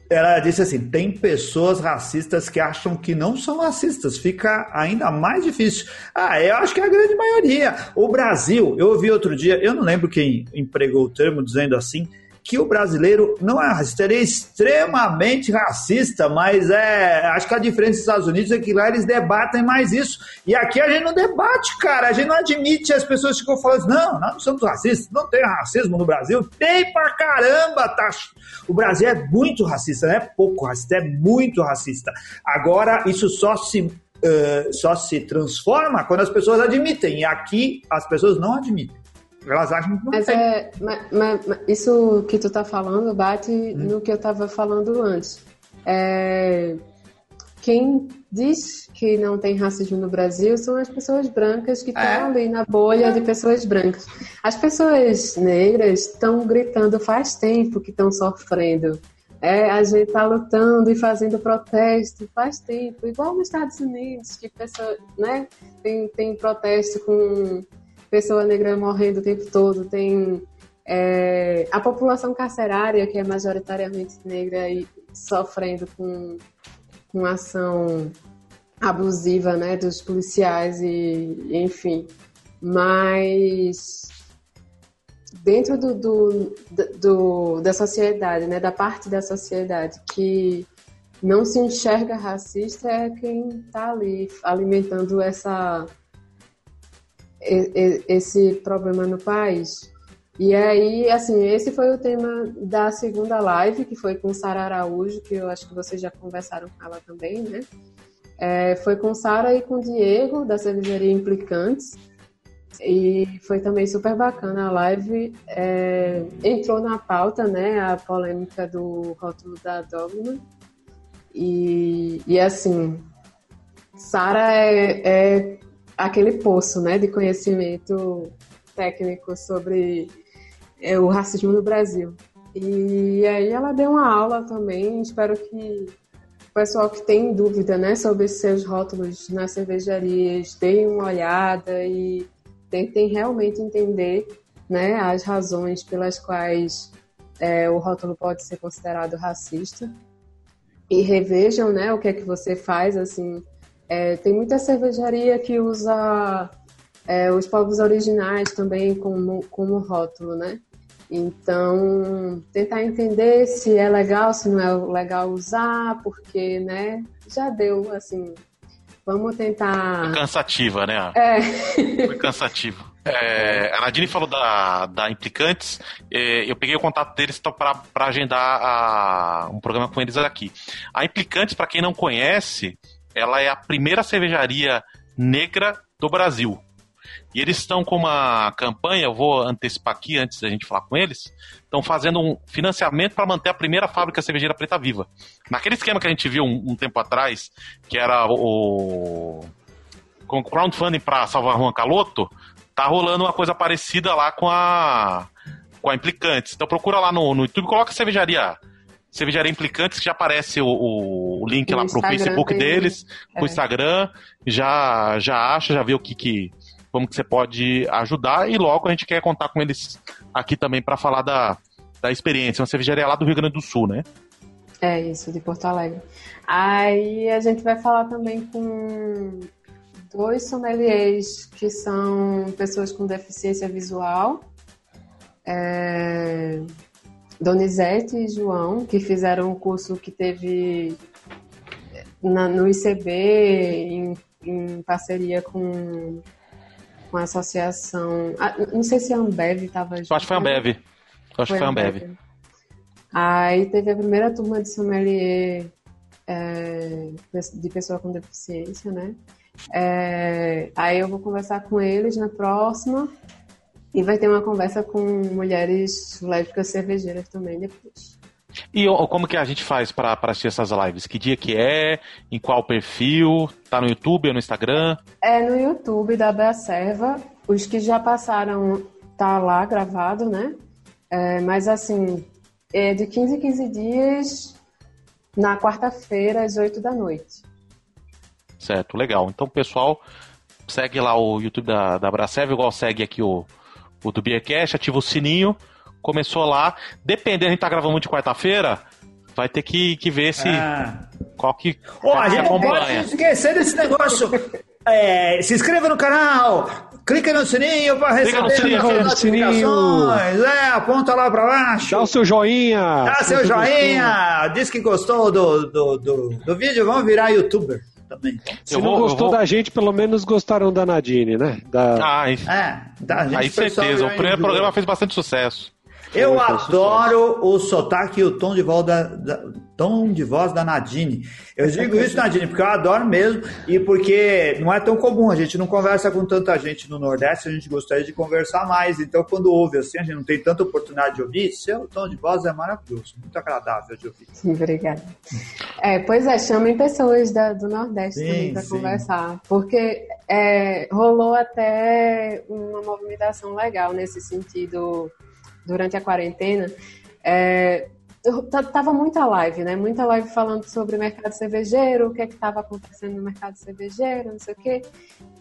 ela disse assim: tem pessoas racistas que acham que não são racistas, fica ainda mais difícil. Ah, eu acho que é a grande maioria. O Brasil, eu ouvi outro dia, eu não lembro quem empregou o termo dizendo assim, que o brasileiro não é racista, é extremamente racista, mas é, acho que a diferença dos Estados Unidos é que lá eles debatem mais isso. E aqui a gente não debate, cara, a gente não admite, as pessoas ficam falando não, nós não somos racistas, não tem racismo no Brasil, tem pra caramba, tá? O Brasil é muito racista, não é pouco racista, é muito racista. Agora, isso só se Uh, só se transforma quando as pessoas admitem. E aqui as pessoas não admitem. Elas acham que não mas tem. É, mas, mas, isso que tu tá falando bate hum. no que eu tava falando antes. É, quem diz que não tem racismo no Brasil são as pessoas brancas que estão é. ali na bolha de pessoas brancas. As pessoas negras estão gritando faz tempo que estão sofrendo. É, a gente está lutando e fazendo protesto faz tempo, igual nos Estados Unidos, que pessoa, né, tem, tem protesto com pessoa negra morrendo o tempo todo, tem é, a população carcerária, que é majoritariamente negra e sofrendo com, com ação abusiva né, dos policiais e enfim. Mas dentro do, do, do, da sociedade, né, da parte da sociedade que não se enxerga racista é quem está ali alimentando essa esse problema no país. E aí, assim, esse foi o tema da segunda live, que foi com Sara Araújo, que eu acho que vocês já conversaram com ela também, né? É, foi com Sara e com Diego, da cervejaria Implicantes. E foi também super bacana a live. É, entrou na pauta, né, a polêmica do rótulo da Dogma. E, e assim, Sara é, é aquele poço né, de conhecimento técnico sobre é, o racismo no Brasil. E aí ela deu uma aula também, espero que o pessoal que tem dúvida né, sobre seus rótulos nas cervejarias deem uma olhada e tentem realmente entender né, as razões pelas quais é, o rótulo pode ser considerado racista e revejam né, o que é que você faz assim é, tem muita cervejaria que usa é, os povos originais também como, como rótulo, né? Então, tentar entender se é legal, se não é legal usar, porque, né, já deu, assim, vamos tentar... Foi cansativa, né? É. Foi cansativo. É, a Nadine falou da, da Implicantes, é, eu peguei o contato deles para agendar a, um programa com eles aqui. A Implicantes, para quem não conhece, ela é a primeira cervejaria negra do Brasil. E eles estão com uma campanha, eu vou antecipar aqui antes da gente falar com eles, estão fazendo um financiamento para manter a primeira fábrica cervejeira preta viva. Naquele esquema que a gente viu um, um tempo atrás, que era o, crowdfunding para salvar Juan Caloto, tá rolando uma coisa parecida lá com a com a Implicantes. Então procura lá no, no YouTube, coloca cervejaria cervejaria implicantes que já aparece o, o, o link lá pro Facebook tem... deles, é. pro Instagram, já já acha, já vê o que que como que você pode ajudar e logo a gente quer contar com eles aqui também para falar da, da experiência, uma cervejaria lá do Rio Grande do Sul, né? É isso, de Porto Alegre. Aí a gente vai falar também com dois sommeliers que são pessoas com deficiência visual. É, Donizete e João, que fizeram um curso que teve na, no ICB, em, em parceria com, com a associação. Ah, não sei se a Ambev estava junto. Acho que foi a Ambev. Eu acho que foi a Ambev. Aí teve a primeira turma de sommelier é, de pessoa com deficiência, né? É, aí eu vou conversar com eles na próxima e vai ter uma conversa com mulheres lésbicas cervejeiras também depois. E como que a gente faz para assistir essas lives? Que dia que é? Em qual perfil? Tá no YouTube ou no Instagram? É no YouTube da Bea Serva. Os que já passaram tá lá gravado, né? É, mas assim, é de 15 em 15 dias na quarta-feira, às 8 da noite. Certo, legal. Então, pessoal, segue lá o YouTube da, da Bracev, igual segue aqui o, o do Beercast, ativa o sininho. Começou lá. Dependendo, a gente tá gravando de quarta-feira, vai ter que, que ver se. Ah. Qual que. Oh, a gente não pode esquecer desse negócio. É, se inscreva no canal, clica no sininho para receber as notificações. É, aponta lá para baixo. Dá o seu joinha. Dá seu joinha. Gostou. Diz que gostou do, do, do, do vídeo, vamos virar youtuber também. Se eu não vou, gostou vou... da gente, pelo menos gostaram da Nadine, né? Da... Ah, é, da gente. Aí certeza, o primeiro programa fez bastante sucesso. Eu adoro o sotaque e o tom de voz da, da, tom de voz da Nadine. Eu digo isso, Nadine, porque eu adoro mesmo e porque não é tão comum. A gente não conversa com tanta gente no Nordeste, a gente gostaria de conversar mais. Então, quando ouve assim, a gente não tem tanta oportunidade de ouvir. Seu tom de voz é maravilhoso, muito agradável de ouvir. Obrigada. É, pois é, chamem pessoas da, do Nordeste sim, também para conversar, porque é, rolou até uma movimentação legal nesse sentido durante a quarentena, é, tava muita live, né? Muita live falando sobre o mercado cervejeiro, o que é que estava acontecendo no mercado cervejeiro, não sei o quê.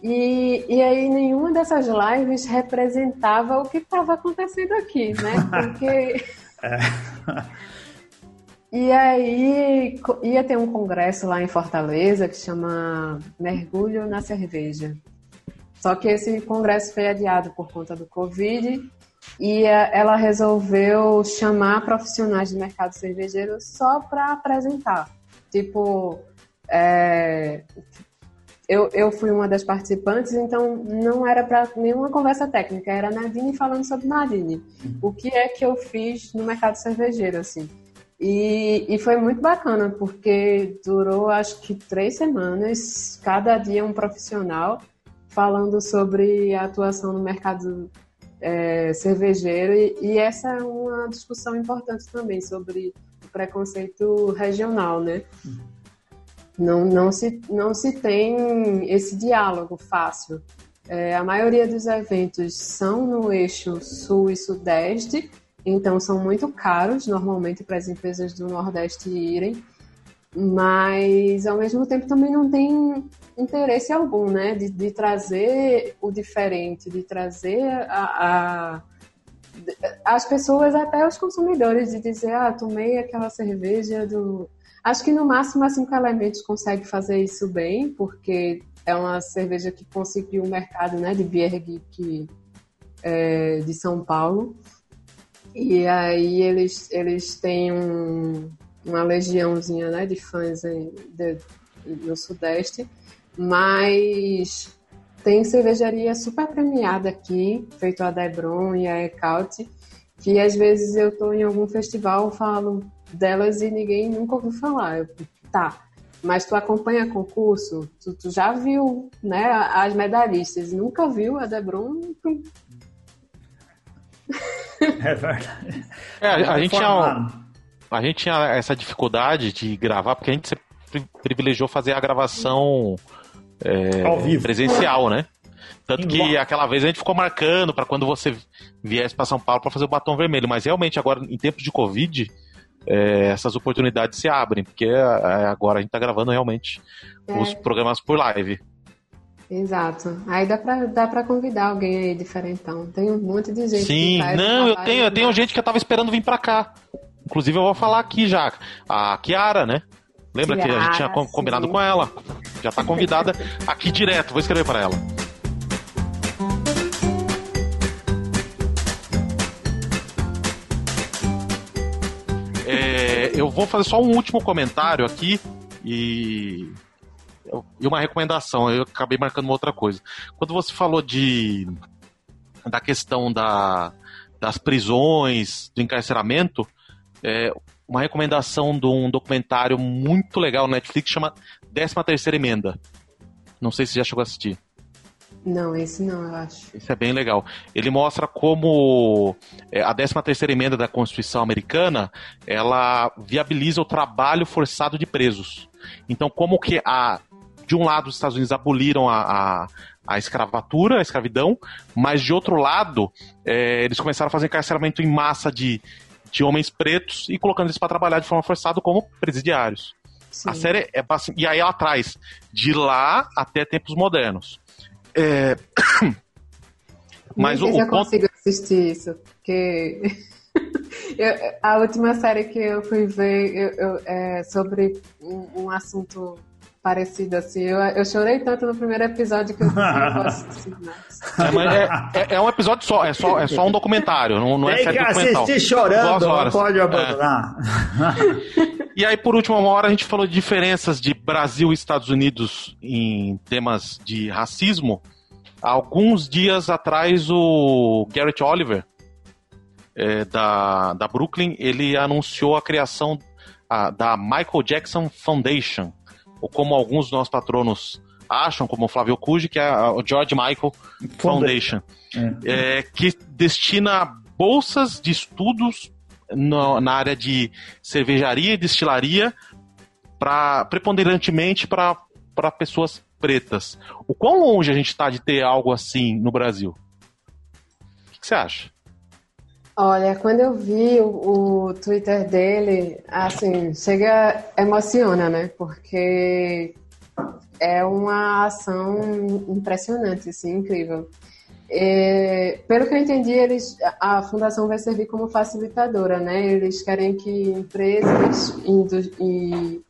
E, e aí nenhuma dessas lives representava o que estava acontecendo aqui, né? Porque... é. E aí ia ter um congresso lá em Fortaleza que chama Mergulho na Cerveja. Só que esse congresso foi adiado por conta do Covid e é, ela resolveu chamar profissionais de mercado cervejeiro só para apresentar. Tipo, é, eu, eu fui uma das participantes, então não era para nenhuma conversa técnica, era Nadine falando sobre Nadine. O que é que eu fiz no mercado cervejeiro, assim. E, e foi muito bacana, porque durou acho que três semanas, cada dia um profissional falando sobre a atuação no mercado é, cervejeiro, e, e, essa é uma discussão importante também sobre o preconceito regional, né? Não, não, se, não se tem esse diálogo fácil. É, a maioria dos eventos são no eixo sul e sudeste, então são muito caros normalmente para as empresas do Nordeste irem mas ao mesmo tempo também não tem interesse algum, né, de, de trazer o diferente, de trazer a, a, as pessoas, até os consumidores, de dizer, ah, tomei aquela cerveja do... Acho que no máximo a Cinco Elementos consegue fazer isso bem, porque é uma cerveja que conseguiu o mercado, né, de Beer Geek é, de São Paulo, e aí eles, eles têm um, uma legiãozinha né, de fãs de, no Sudeste, mas tem cervejaria super premiada aqui, feito a Debron e a Ecaute, que às vezes eu estou em algum festival, falo delas e ninguém nunca ouviu falar. Eu, tá, mas tu acompanha concurso, tu, tu, já viu né, as medalhistas, nunca viu a Debron? É verdade. É, a, a gente tinha a gente tinha essa dificuldade de gravar, porque a gente privilegiou fazer a gravação é, presencial, né? Tanto que aquela vez a gente ficou marcando para quando você viesse para São Paulo para fazer o batom vermelho. Mas realmente, agora, em tempos de Covid, é, essas oportunidades se abrem, porque é, agora a gente está gravando realmente é. os programas por live. Exato. Aí dá pra, dá pra convidar alguém aí diferentão. Tem um monte de gente. Sim, não, eu tenho, eu tenho gente que eu tava esperando vir pra cá. Inclusive, eu vou falar aqui já. A Kiara, né? Lembra Kiara, que a gente tinha combinado sim. com ela? Já tá convidada aqui direto. Vou escrever para ela. É, eu vou fazer só um último comentário aqui e, e uma recomendação. Eu acabei marcando uma outra coisa. Quando você falou de da questão da das prisões, do encarceramento, é, uma recomendação de um documentário muito legal na Netflix chama 13 Terceira Emenda. Não sei se já chegou a assistir. Não, esse não, eu acho. Isso é bem legal. Ele mostra como é, a 13 terceira emenda da Constituição americana, ela viabiliza o trabalho forçado de presos. Então, como que a de um lado os Estados Unidos aboliram a, a, a escravatura, a escravidão, mas de outro lado é, eles começaram a fazer encarceramento em massa de, de homens pretos e colocando eles para trabalhar de forma forçada como presidiários. Sim. A série é e aí ela traz de lá até tempos modernos. É... Mas o, eu consigo assistir isso, porque eu, a última série que eu fui ver eu, eu, é sobre um, um, assunto parecido assim. Eu, eu chorei tanto no primeiro episódio que eu não assistir mais. É, é, é, um episódio só, é só, é só um documentário, não, não é Tem série que assistir chorando, não pode abandonar. É. E aí, por último, uma hora a gente falou de diferenças de Brasil e Estados Unidos em temas de racismo. Alguns dias atrás, o Garrett Oliver, é, da, da Brooklyn, ele anunciou a criação a, da Michael Jackson Foundation, ou como alguns dos nossos patronos acham, como o Flávio Cuji, que é o George Michael Foundation, é. É, que destina bolsas de estudos no, na área de cervejaria e destilaria pra, preponderantemente para pessoas pretas. O quão longe a gente está de ter algo assim no Brasil? O que, que você acha? Olha, quando eu vi o, o, Twitter dele, assim, chega, emociona, né? Porque é uma ação impressionante, assim, incrível. E, pelo que eu entendi, eles, a fundação vai servir como facilitadora, né? Eles querem que empresas e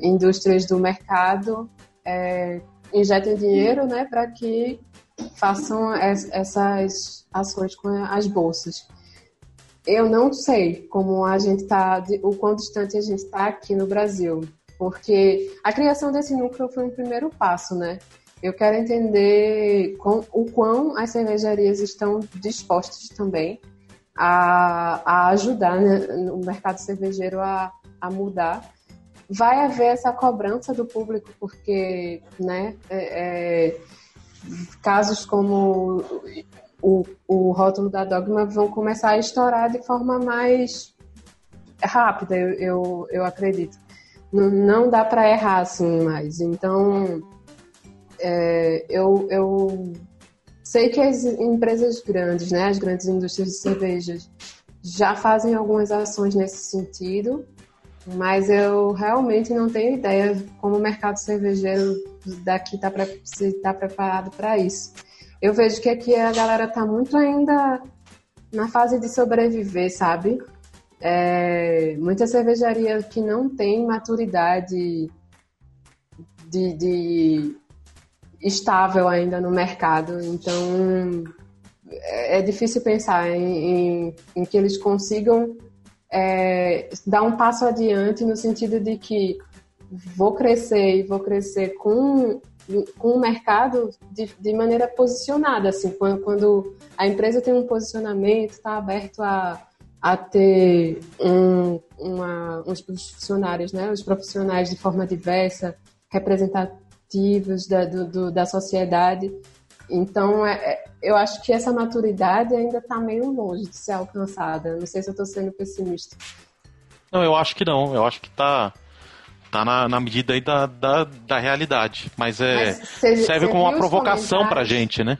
indústrias do mercado é, injetem dinheiro né, para que façam essas ações com as bolsas. Eu não sei como a gente está, o quão distante a gente está aqui no Brasil, porque a criação desse núcleo foi um primeiro passo, né? Eu quero entender com, o quão as cervejarias estão dispostas também a, a ajudar né, o mercado cervejeiro a, a mudar vai haver essa cobrança do público, porque né, é, é, casos como o, o rótulo da Dogma vão começar a estourar de forma mais rápida, eu, eu, eu acredito. Não, não dá para errar assim mais. Então, é, eu, eu sei que as empresas grandes, né, as grandes indústrias de cervejas, já fazem algumas ações nesse sentido, mas eu realmente não tenho ideia como o mercado cervejeiro daqui está se está preparado para isso. Eu vejo que aqui a galera está muito ainda na fase de sobreviver, sabe? É, muita cervejaria que não tem maturidade de, de estável ainda no mercado, então é, é difícil pensar em, em, em que eles consigam é, dar um passo adiante no sentido de que vou crescer e vou crescer com, com o mercado de, de maneira posicionada, assim, quando, quando a empresa tem um posicionamento, está aberto a, a ter um, uma, os funcionários, né, os profissionais de forma diversa, representativos da, do, do, da sociedade. Então, é, é, eu acho que essa maturidade ainda está meio longe de ser alcançada. Não sei se eu estou sendo pessimista. Não, eu acho que não. Eu acho que está tá na, na medida aí da, da, da realidade. Mas, é, Mas cê, serve cê como uma provocação para a gente, né?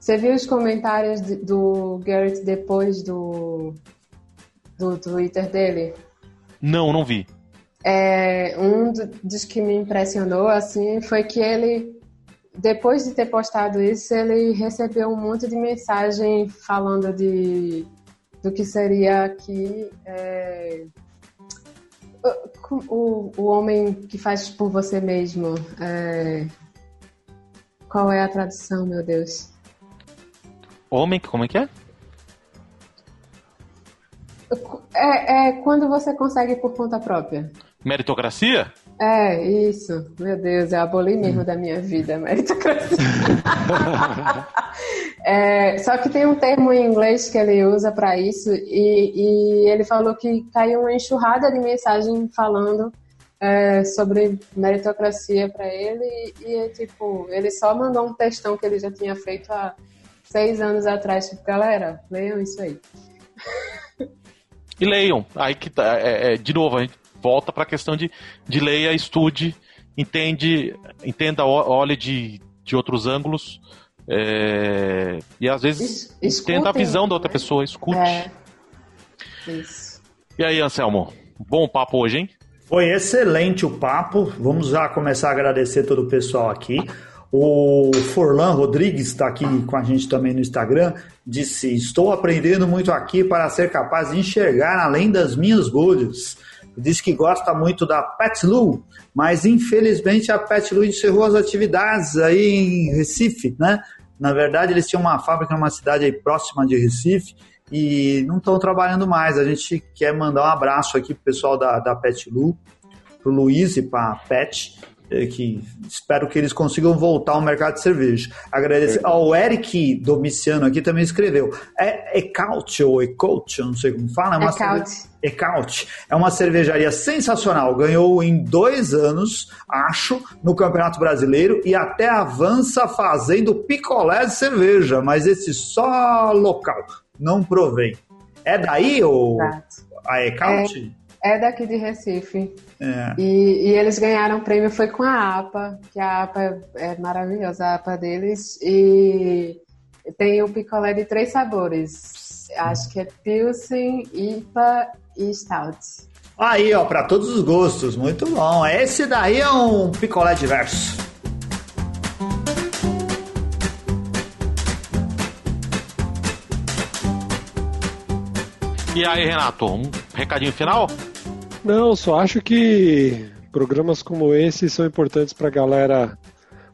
Você viu os comentários de, do Garrett depois do, do Twitter dele? Não, não vi. É, um dos que me impressionou assim foi que ele depois de ter postado isso, ele recebeu um monte de mensagem falando de do que seria aqui é, o, o homem que faz por você mesmo. É, qual é a tradução, meu Deus? Homem, como é que é? É, é quando você consegue por conta própria. Meritocracia? É, isso. Meu Deus, é abolir mesmo da minha vida, meritocracia. É, só que tem um termo em inglês que ele usa para isso e, e, ele falou que caiu uma enxurrada de mensagem falando é, sobre meritocracia para ele e, e, tipo ele só mandou um textão que ele já tinha feito há seis anos atrás tipo galera leiam isso aí e leiam aí que tá, é, é, de novo a gente volta para a questão de, de leia estude entende entenda olhe de, de outros ângulos é, e às vezes es, tenta a visão da outra né? pessoa, escute. É. Isso. E aí, Anselmo? Bom papo hoje, hein? Foi excelente o papo. Vamos já começar a agradecer todo o pessoal aqui. O Forlan Rodrigues está aqui com a gente também no Instagram. Disse: Estou aprendendo muito aqui para ser capaz de enxergar além das minhas bolhas. Diz que gosta muito da Petlu, mas infelizmente a Petlu encerrou as atividades aí em Recife, né? Na verdade, eles tinham uma fábrica numa cidade aí próxima de Recife e não estão trabalhando mais. A gente quer mandar um abraço aqui pro pessoal da, da Pet Lu, pro Luiz e pra Pet, eh, que espero que eles consigam voltar ao mercado de cerveja. Agradecer ao Eric Domiciano aqui também escreveu. É Ecaut ou Ecout, eu não sei como fala. É uma Ecaut. Ecaut. É uma cervejaria sensacional. Ganhou em dois anos, acho, no Campeonato Brasileiro e até avança fazendo picolé de cerveja, mas esse só local. Não provei. É daí ou a Ecaut? É, é daqui de Recife. É. E, e, eles ganharam o prêmio foi com a APA, que a APA é, é maravilhosa, a APA deles. E tem o picolé de três sabores. Acho que é Pilsen, IPA e Stout. Aí, ó, para todos os gostos, muito bom. Esse daí é um picolé diverso. E aí, Renato, um recadinho final? Não, só acho que programas como esse são importantes para a galera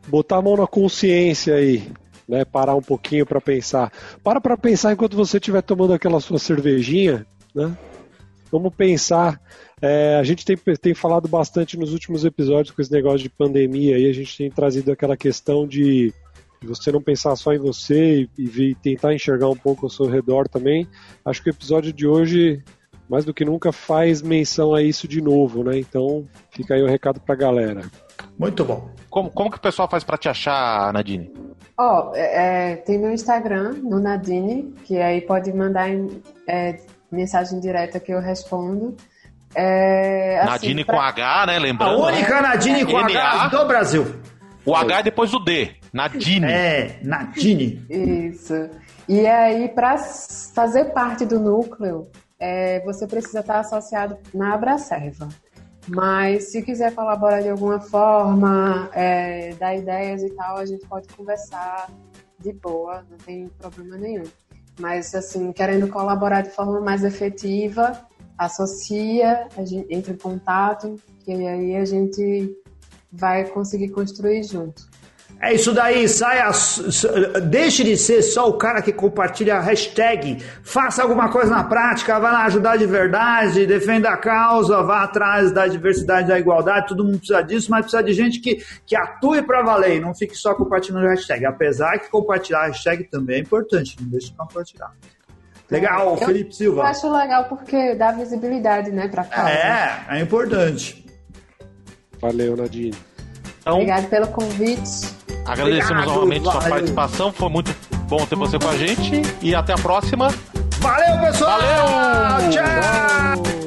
botar a mão na consciência aí, né? Parar um pouquinho para pensar. Para para pensar enquanto você estiver tomando aquela sua cervejinha, né? Vamos pensar. É, a gente tem, tem falado bastante nos últimos episódios com esse negócio de pandemia aí, a gente tem trazido aquela questão de você não pensar só em você e, e tentar enxergar um pouco ao seu redor também. Acho que o episódio de hoje, mais do que nunca, faz menção a isso de novo, né? Então, fica aí o recado pra galera. Muito bom. Como, como que o pessoal faz para te achar, Nadine? Ó, oh, é, tem meu Instagram, no Nadine, que aí pode mandar é, mensagem direta que eu respondo. É, assim, Nadine pra... com H, né? Lembrando. A única né? Nadine com H do Brasil. O H é depois do D. Nadine. É, Nadine. Isso. E aí, para fazer parte do núcleo, é, você precisa estar associado na Abracerva. Mas se quiser colaborar de alguma forma, é, dar ideias e tal, a gente pode conversar de boa, não tem problema nenhum. Mas, assim, querendo colaborar de forma mais efetiva, associa, a gente entra em contato, e aí a gente vai conseguir construir junto. É isso daí, saia, deixe de ser só o cara que compartilha a hashtag, faça alguma coisa na prática, vá lá ajudar de verdade, defenda a causa, vá atrás da diversidade e da igualdade, todo mundo precisa disso, mas precisa de gente que, que atue para valer, não fique só compartilhando a hashtag, apesar que compartilhar a hashtag também é importante, não deixe de compartilhar. Legal, eu, Felipe Silva. Eu acho legal porque dá visibilidade, né, pra causa. É, é importante. Valeu, Nadine. Então, Obrigado pelo convite. Agradecemos Obrigado, novamente valeu. sua participação. Foi muito bom ter você com a gente. E até a próxima. Valeu, pessoal! Valeu! Tchau!